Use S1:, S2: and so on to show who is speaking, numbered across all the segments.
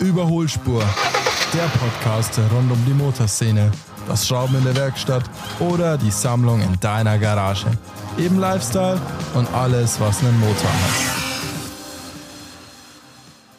S1: Überholspur, der Podcast rund um die Motorszene, das Schrauben in der Werkstatt oder die Sammlung in deiner Garage. Eben Lifestyle und alles, was einen Motor hat.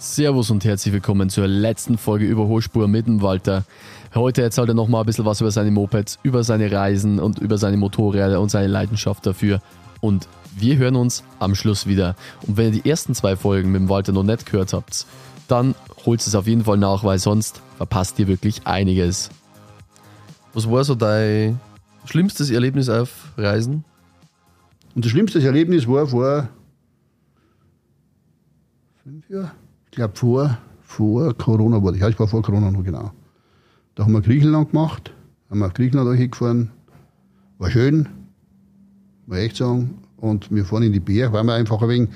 S2: Servus und herzlich willkommen zur letzten Folge Überholspur mit dem Walter. Heute erzählt er nochmal ein bisschen was über seine Mopeds, über seine Reisen und über seine Motorräder und seine Leidenschaft dafür. Und wir hören uns am Schluss wieder. Und wenn ihr die ersten zwei Folgen mit dem Walter noch nicht gehört habt, dann holt es auf jeden Fall nach, weil sonst verpasst ihr wirklich einiges. Was war so dein schlimmstes Erlebnis auf Reisen?
S3: Und das schlimmste Erlebnis war vor fünf Jahren, ich glaube vor, vor Corona war das. Ja, ich war vor Corona noch genau. Da haben wir Griechenland gemacht, haben wir auf Griechenland gefahren. War schön, muss ich echt sagen. Und wir fahren in die Berge, weil wir einfach ein wenig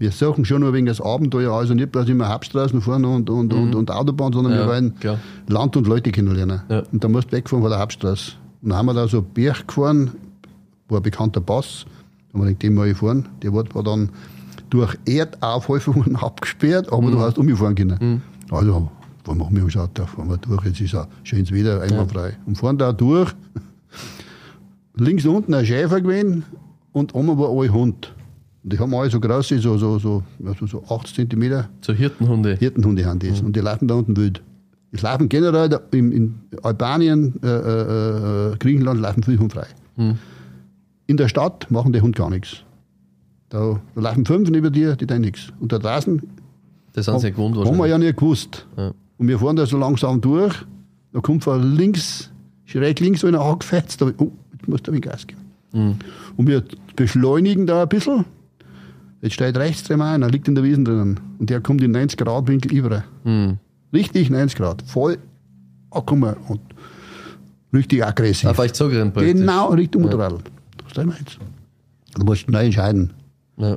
S3: wir suchen schon nur wegen das Abenteuer, also nicht bloß immer Hauptstraßen fahren und, und, mhm. und, und, Autobahn, sondern ja, wir wollen klar. Land und Leute kennenlernen. Ja. Und da musst du wegfahren von der Hauptstraße. Und dann haben wir da so Berg gefahren, war ein bekannter Pass, da haben wir den mal gefahren. Der war dann durch Erdaufhäufungen abgesperrt, aber mhm. du hast umgefahren können. Mhm. Also, was machen wir geschaut, da fahren wir durch, jetzt ist auch schönes Wetter, einwandfrei. Ja. Und fahren da durch, links unten ein Schäfer gewesen und oben war ein Hund. Und die haben alle so große, so, so, so, also so 80 cm.
S2: So Hirtenhunde.
S3: Hirtenhunde haben das. Mhm. Und die laufen da unten wild. Die laufen generell da in, in Albanien, äh, äh, äh Griechenland laufen viele Hunde frei. Mhm. In der Stadt machen die Hunde gar nichts. Da, da laufen fünf neben dir, die tun nichts. Und da draußen
S2: das sind sie gewohnt
S3: haben wir ja nicht gewusst. Ja. Und wir fahren da so langsam durch, da kommt von links, schräg links so einer angefetzt, da, oh, jetzt muss da ein Gas geben. Mhm. Und wir beschleunigen da ein bisschen Jetzt steht rechts drin ein, er liegt in der Wiesen drinnen. Und der kommt in 90 Grad Winkel über. Mhm. Richtig 90 Grad. Voll angekommen und richtig aggressiv.
S2: Auf euch zugerannt
S3: Genau, Richtung Motorrad. Ja. Was wir jetzt? Du musst neu entscheiden. Ja.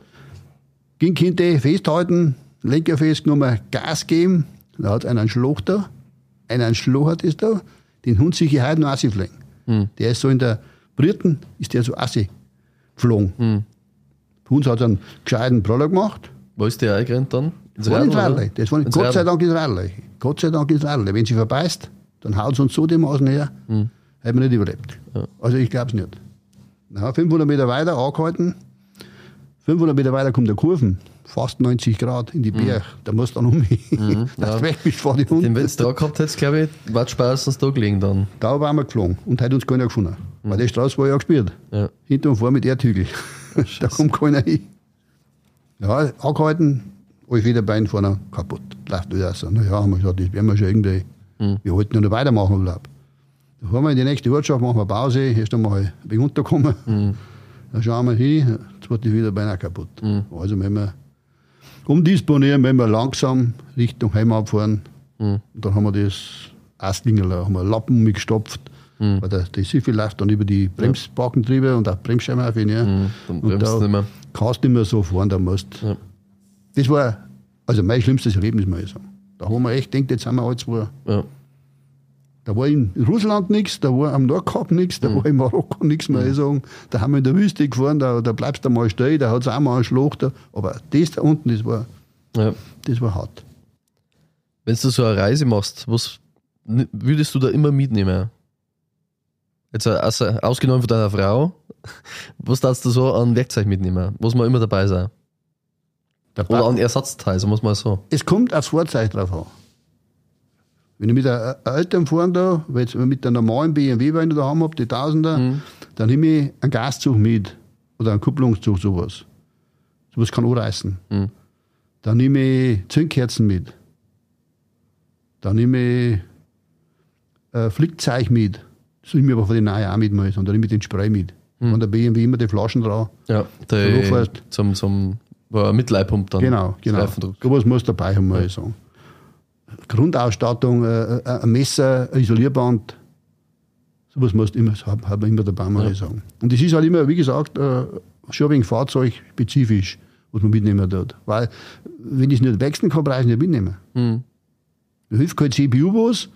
S3: Ging hinter festhalten, Lenker festgenommen, Gas geben. Da hat einer einen Schloch da. Einer einen Schloch hat es da. Den Hund Sicherheit noch Assi fliegen. Mhm. Der ist so in der Briten, ist der so Assi geflogen. Mhm. Bei uns hat es einen gescheiten Prolog gemacht.
S2: Wo ist der eingerannt dann?
S3: Das war ins Werle. Das war Gott sei Dank ins Werle. Gott sei Dank ins Werle. Wenn sie verbeißt, dann haut sie uns so dem Außen her, mhm. hätten wir nicht überlebt. Ja. Also ich glaube es nicht. Na, 500 Meter weiter angehalten. 500 Meter weiter kommt der Kurven. Fast 90 Grad in die mhm. Berg. Mhm. Da musst du dann umgehen. Mhm, dass ja. weg bist vor die Hunde.
S2: Wenn du da gehabt hättest, glaube ich, war spätestens da gelegen dann.
S3: Da waren wir geflogen und hat uns keiner gefunden. Mhm. Weil die Straße war ja gespielt. Ja. Hinter und vor mit Erdhügel. da kommt keiner hin. Ja, angehalten, alle wieder Bein vorne kaputt. Läuft wieder so. Na ja, haben wir gesagt, das werden wir schon irgendwie, mhm. wir wollten ja noch weitermachen im Urlaub. Da fahren wir in die nächste Ortschaft, machen wir Pause, erst einmal ein wenig runterkommen. Mhm. Dann schauen wir hin, jetzt wird die wieder beinahe kaputt. Mhm. Also wenn wir umdisponieren, wenn wir langsam Richtung Heimat fahren, mhm. dann haben wir das Astlinger, haben wir Lappen mitgestopft, Mhm. Weil der, die Siffel läuft dann über die Bremsbakentriebe und auch Bremsscheiben auf ihn. Ja. Mhm. Und da nicht mehr. kannst du nicht mehr so fahren, da musst. Ja. Das war also mein schlimmstes Erlebnis, muss ich sagen. Da haben wir echt gedacht, jetzt sind wir alle zwei. Ja. Da war in Russland nichts, da war am Nordkap nichts, da mhm. war in Marokko nichts mehr. Mhm. Sagen. Da haben wir in der Wüste gefahren, da, da bleibst du mal stehen, da hat es auch mal einen Schlag. Da. Aber das da unten, das war, ja. das war hart.
S2: Wenn du so eine Reise machst, was würdest du da immer mitnehmen? Jetzt also, ausgenommen von deiner Frau, was darfst du so an Werkzeug mitnehmen? Muss man immer dabei sein? Oder an Ersatzteil, so muss man so.
S3: Es kommt aufs Fahrzeug drauf an. Wenn ich mit einem Eltern fahren da, wenn ich mit der normalen BMW, wenn ich da haben habe, die Tausender, mhm. dann nehme ich einen Gaszug mit oder einen Kupplungszug, sowas. Sowas kann auch reißen. Mhm. Dann nehme ich Zündkerzen mit. Dann nehme ich ein Flickzeug mit. Das nehme ich aber von den neuen auch mit, mal, sondern mit den Spray mit. Hm. Von der BMW immer die Flaschen drauf.
S2: Ja, der zum, zum Mitleihpump dann.
S3: Genau, genau. Sowas muss dabei haben, muss ja. ich sagen. Grundausstattung, äh, äh, ein Messer, ein Isolierband, sowas musst du immer, haben hab immer dabei, muss ja. ich sagen. Und das ist halt immer, wie gesagt, äh, schon wegen Fahrzeug spezifisch, was man mitnehmen tut. Weil, wenn ich es nicht wechseln kann, brauche ich es nicht mitnehmen. Mhm. Da hilft kein CPU was,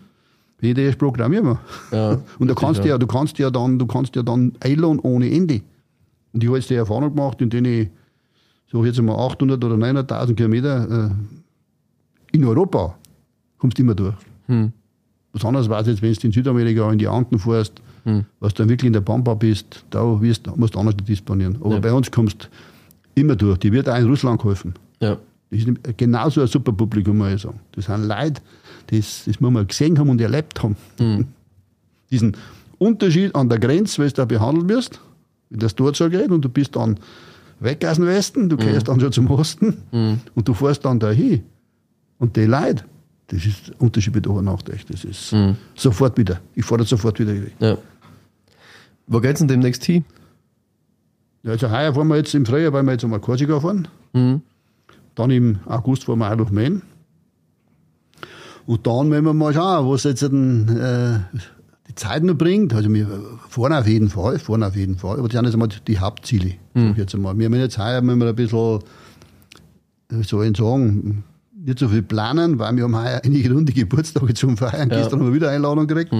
S3: erst programmieren Ja, und du kannst ja, du kannst ja dann, du kannst ja dann einladen ohne Ende. Und ich habe jetzt die Erfahrung gemacht, in denen ich, so jetzt mal 800 oder 900.000 Kilometer äh, in Europa kommst immer durch.
S2: Hm.
S3: Was anderes war es jetzt, wenn du in Südamerika in die Anden fährst,
S2: Hm.
S3: was du dann wirklich in der Pampa bist, da wirst, musst du anders disponieren. Aber
S2: Ja.
S3: bei uns kommst du immer durch. Die wird auch in Russland geholfen.
S2: Ja.
S3: Das ist genauso ein super Publikum, muss ich sagen. Das sind Leute, das, das muss man gesehen haben und erlebt haben. Diesen Unterschied an der Grenze, weil du da behandelt wirst, wie das dort so geht, und du bist dann weg aus dem Westen, du gehst dann schon zum Osten und du fährst dann dahin. Und die Leute, das ist der Unterschied mit Ober Nacht echt. Das ist sofort wieder. Ich fahre sofort wieder.
S2: ja. Wo geht's denn demnächst hin?
S3: Ja, also heuer fahren wir jetzt im Frühjahr, weil wir jetzt einmal Korsika fahren.
S2: Mhm.
S3: Dann im August fahren wir auch nach Main. Und dann werden wir mal schauen, was jetzt dann, äh, die Zeit noch bringt. Also wir fahren auf jeden Fall, fahren auf jeden Fall. Aber das sind jetzt einmal die Hauptziele. ich Jetzt einmal. Wir haben jetzt heuer müssen wir ein bisschen, wie soll ich sagen, nicht so viel planen, weil wir haben heuer einige runde Geburtstage zum Feiern.
S2: Ja.
S3: Gestern haben wir wieder Einladung gekriegt.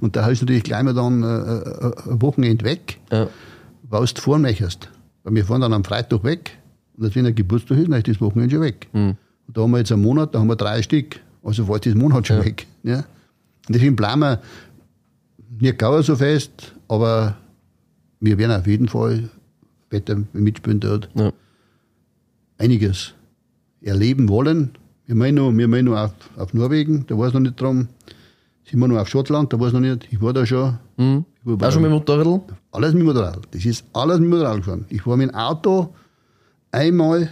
S3: Und da du natürlich gleich mal dann äh, äh, ein Wochenende weg
S2: Ja.
S3: was du fahren möchtest. Weil wir fahren dann am Freitag weg und wenn ein Geburtstag ist, dann ist das Wochenende schon weg.
S2: Mhm.
S3: Und da haben wir jetzt einen Monat, da haben wir drei Stück. Also fällt das Monat schon
S2: Ja.
S3: weg. Ja. Und deswegen bleiben wir nicht gar so fest, aber wir werden auf jeden Fall weiter mitspielen dort.
S2: Ja.
S3: Einiges erleben wollen. Wir meinen noch, wir meinen noch auf, auf Norwegen, da war es noch nicht drum. Sind wir noch auf Schottland, da war es noch nicht. Ich war da schon.
S2: Mhm.
S3: Ich war
S2: Auch schon mit dem Motorrad?
S3: alles mit Motorrad. Das ist alles mit Motorrad gefahren. Ich war mit dem Auto einmal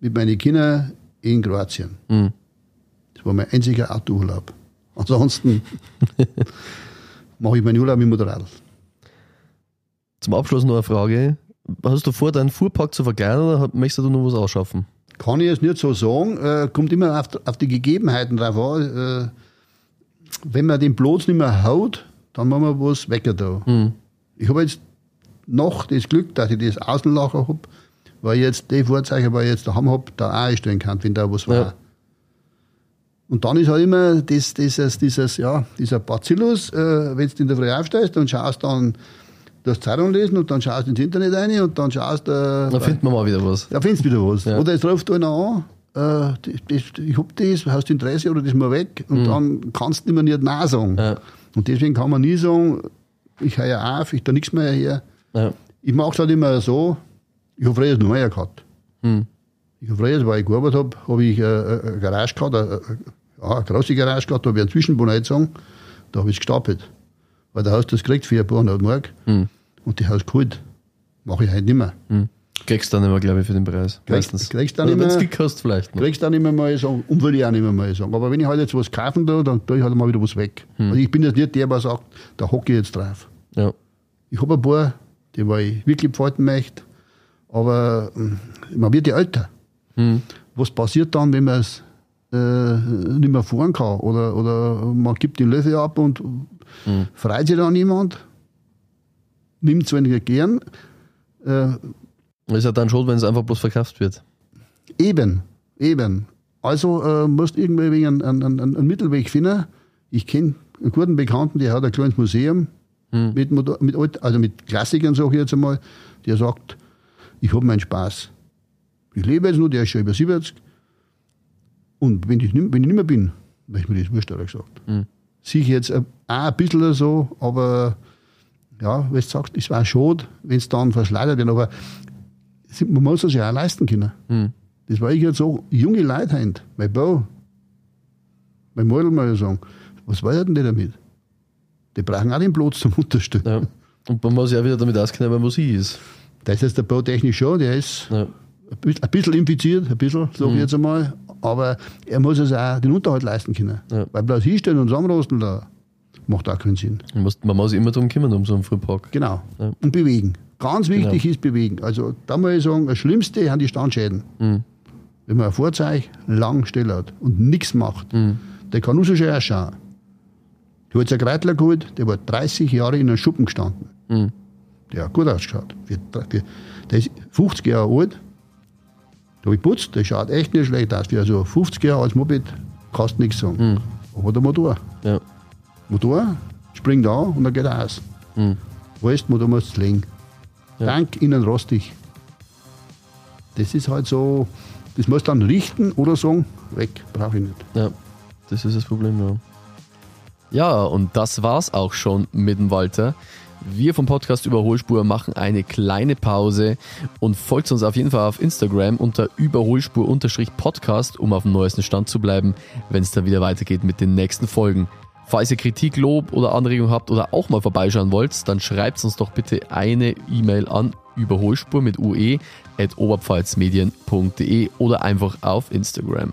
S3: mit meinen Kindern in Kroatien.
S2: Mhm.
S3: Das war mein einziger Autourlaub. Ansonsten mache ich meinen Urlaub mit Motorrad.
S2: Zum Abschluss noch eine Frage. Hast du vor, deinen Fuhrpark zu verkleinern oder möchtest du noch was ausschaffen?
S3: Kann ich jetzt nicht so sagen. Äh, kommt immer auf, auf die Gegebenheiten drauf an. Äh, wenn man den Platz nicht mehr haut, dann machen wir was weg da. Ich habe jetzt noch das Glück, dass ich das Außenlager habe, weil jetzt die Fahrzeuge, die ich jetzt daheim habe, da auch einstellen kann, wenn da was war.
S2: Ja.
S3: Und dann ist halt immer das, dieses, dieses, ja, dieser Bacillus, äh, wenn du in der Früh aufstehst und schaust dann das Zeitung lesen und dann schaust ins Internet rein und dann schaust äh,
S2: Da findet man mal wieder was.
S3: da findest du wieder was.
S2: Ja.
S3: Oder jetzt ruft einer an, äh, das, ich hab das, hast du Interesse oder das mal weg und dann kannst du immer nicht Nein sagen.
S2: Mhm. Ja.
S3: Und deswegen kann man nie sagen, ich höre auf, ich da nichts mehr her.
S2: Ja.
S3: Ich mache es halt immer so, ich habe früher noch mehr gehabt.
S2: Mhm.
S3: Ich habe früher, weil ich gearbeitet habe, habe ich äh, äh, eine Garage gehabt, eine, eine, ja, eine große Garage gehabt, da habe ich einen Zwischenbonheit da habe ich es gestapelt. Weil da hast du das gekriegt für ein paar hundert Mark
S2: Mhm.
S3: und die hast du geholt. Mache ich heute nicht mehr.
S2: Mhm. Kriegst dann immer, glaube ich, für den Preis. Meistens.
S3: kriegst dann
S2: Oder
S3: immer-
S2: viel kostet vielleicht noch.
S3: kriegst dann nicht mehr mal sagen, und will ich auch nicht mehr mal sagen. Aber wenn ich halt jetzt was kaufen da, dann tue ich halt mal wieder was weg. Also ich bin jetzt nicht der, der sagt, da hocke ich jetzt drauf.
S2: Ja.
S3: Ich habe ein paar, die ich wirklich behalten möchte, aber mm, man wird ja älter.
S2: Mhm.
S3: Was passiert dann, wenn man es äh, nicht mehr fahren kann? Oder, oder man gibt den Löffel ab und freut sich dann niemand? Nimmt es weniger gern. Äh,
S2: Ist ja dann schon, wenn es einfach bloß verkauft wird.
S3: Eben, eben. Also äh, musst irgendwie wegen einen, einen, einen, Mittelweg finden. Ich kenne einen guten Bekannten, der hat ein kleines Museum mit, Motor- mit, alt- also mit Klassikern, sage ich jetzt einmal. Der sagt, ich habe meinen Spaß. Ich lebe jetzt noch, der ist schon über 70. Und wenn ich, nicht- wenn ich nicht mehr bin, dann ist mir das wurscht, er gesagt. Sehe ich jetzt äh, auch ein bisschen so, aber ja, wie du sagst, es war schade, wenn es dann verschleudert wird. Aber man muss es ja auch leisten können.
S2: Mhm.
S3: Das war ich jetzt so, junge Leute haben, mein Bau, mein Model mal sagen, was wollen denn die damit? Die brauchen auch den Platz zum Unterstützen.
S2: Ja. Und man muss ja auch wieder damit auskennen, wer Musik ist.
S3: Da ist jetzt der Bautechnik schon, der ist
S2: Ja.
S3: ein bisschen- infiziert, ein bisschen, sage ich jetzt einmal, aber er muss es auch den Unterhalt leisten können.
S2: Ja.
S3: Weil bloß hinstellen und zusammenrosten, da macht auch keinen Sinn.
S2: Man muss, man muss sich immer darum kümmern, um so einen Frühpark.
S3: Genau.
S2: Ja.
S3: Und bewegen. Ganz wichtig
S2: Genau.
S3: ist bewegen. Also da muss ich sagen, das Schlimmste sind die Standschäden.
S2: Mhm.
S3: Wenn man ein Fahrzeug lang still hat und nichts macht, der kann so schön ausschauen. Ich habe jetzt einen Kreitler geholt, der war 30 Jahre in einem Schuppen gestanden.
S2: Mhm.
S3: Der hat gut für, der ist 50 Jahre alt. Da habe ich putzt, der schaut echt nicht schlecht aus. Für so 50 Jahre als Moped kannst du nichts sagen. Aber der Motor.
S2: Ja.
S3: Motor springt an und dann geht er aus.
S2: Mhm.
S3: Weißt Motor muss legen.
S2: Ja.
S3: Tank innen rostig. Das ist halt so, das muss dann richten oder sagen, weg, brauche ich nicht.
S2: Ja. Das ist das Problem, ja. Ja, und das war's auch schon mit dem Walter. Wir vom Podcast Überholspur machen eine kleine Pause und folgt uns auf jeden Fall auf Instagram unter Überholspur-Podcast, um auf dem neuesten Stand zu bleiben, wenn es dann wieder weitergeht mit den nächsten Folgen. Falls ihr Kritik, Lob oder Anregungen habt oder auch mal vorbeischauen wollt, dann schreibt uns doch bitte eine E-Mail an überholspur mit ue at oberpfalzmedien.de oder einfach auf Instagram.